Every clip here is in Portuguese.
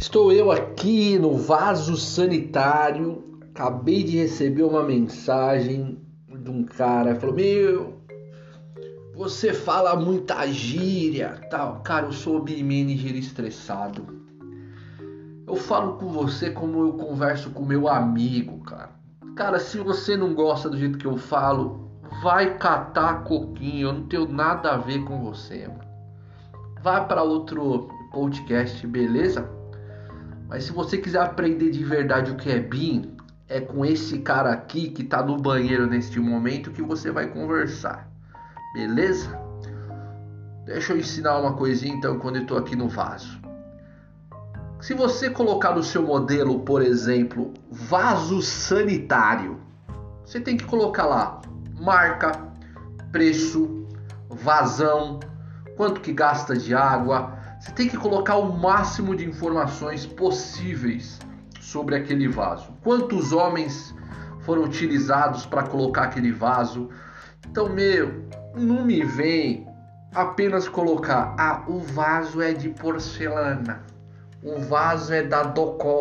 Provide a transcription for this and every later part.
Estou eu aqui no vaso sanitário. Acabei de receber uma mensagem de um cara. Falou: Meu, você fala muita gíria, tal. Cara, eu sou manager estressado. Eu falo com você como eu converso com meu amigo, cara. Cara, se você não gosta do jeito que eu falo, vai catar coquinho. Eu não tenho nada a ver com você, mano. Vai para outro podcast, beleza? Mas se você quiser aprender de verdade o que é BIM, é com esse cara aqui que está no banheiro neste momento que você vai conversar. Beleza? Deixa eu ensinar uma coisinha então quando eu estou aqui no vaso. Se você colocar no seu modelo, por exemplo, vaso sanitário, você tem que colocar lá marca, preço, vazão, quanto que gasta de água, você tem que colocar o máximo de informações possíveis sobre aquele vaso. Quantos homens foram utilizados para colocar aquele vaso? Então, meu, não me vem apenas colocar, ah, o vaso é de porcelana. O vaso é da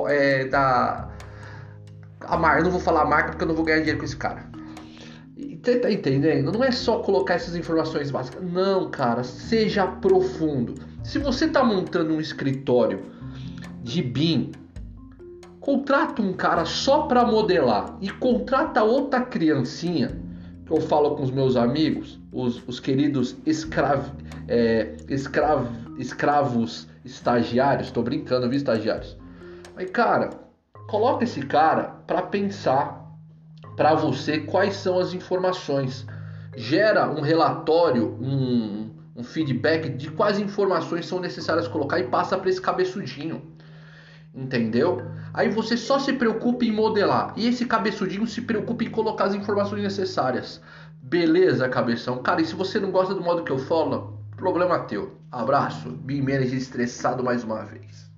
é da a marca, eu não vou falar a marca porque eu não vou ganhar dinheiro com esse cara. Você tá entendendo? Não é só colocar essas informações básicas. Não, cara, seja profundo. Se você está montando um escritório de BIM, contrata um cara só para modelar e contrata outra criancinha, que eu falo com os meus amigos, os, os queridos escrav, é, escrav, escravos estagiários, estou brincando, viu, estagiários? Mas, cara, coloca esse cara para pensar para você quais são as informações. Gera um relatório, um, um feedback de quais informações são necessárias colocar e passa para esse cabeçudinho. Entendeu? Aí você só se preocupa em modelar e esse cabeçudinho se preocupa em colocar as informações necessárias. Beleza, cabeção? Cara, e se você não gosta do modo que eu falo, problema teu. Abraço, Bim Manager estressado mais uma vez.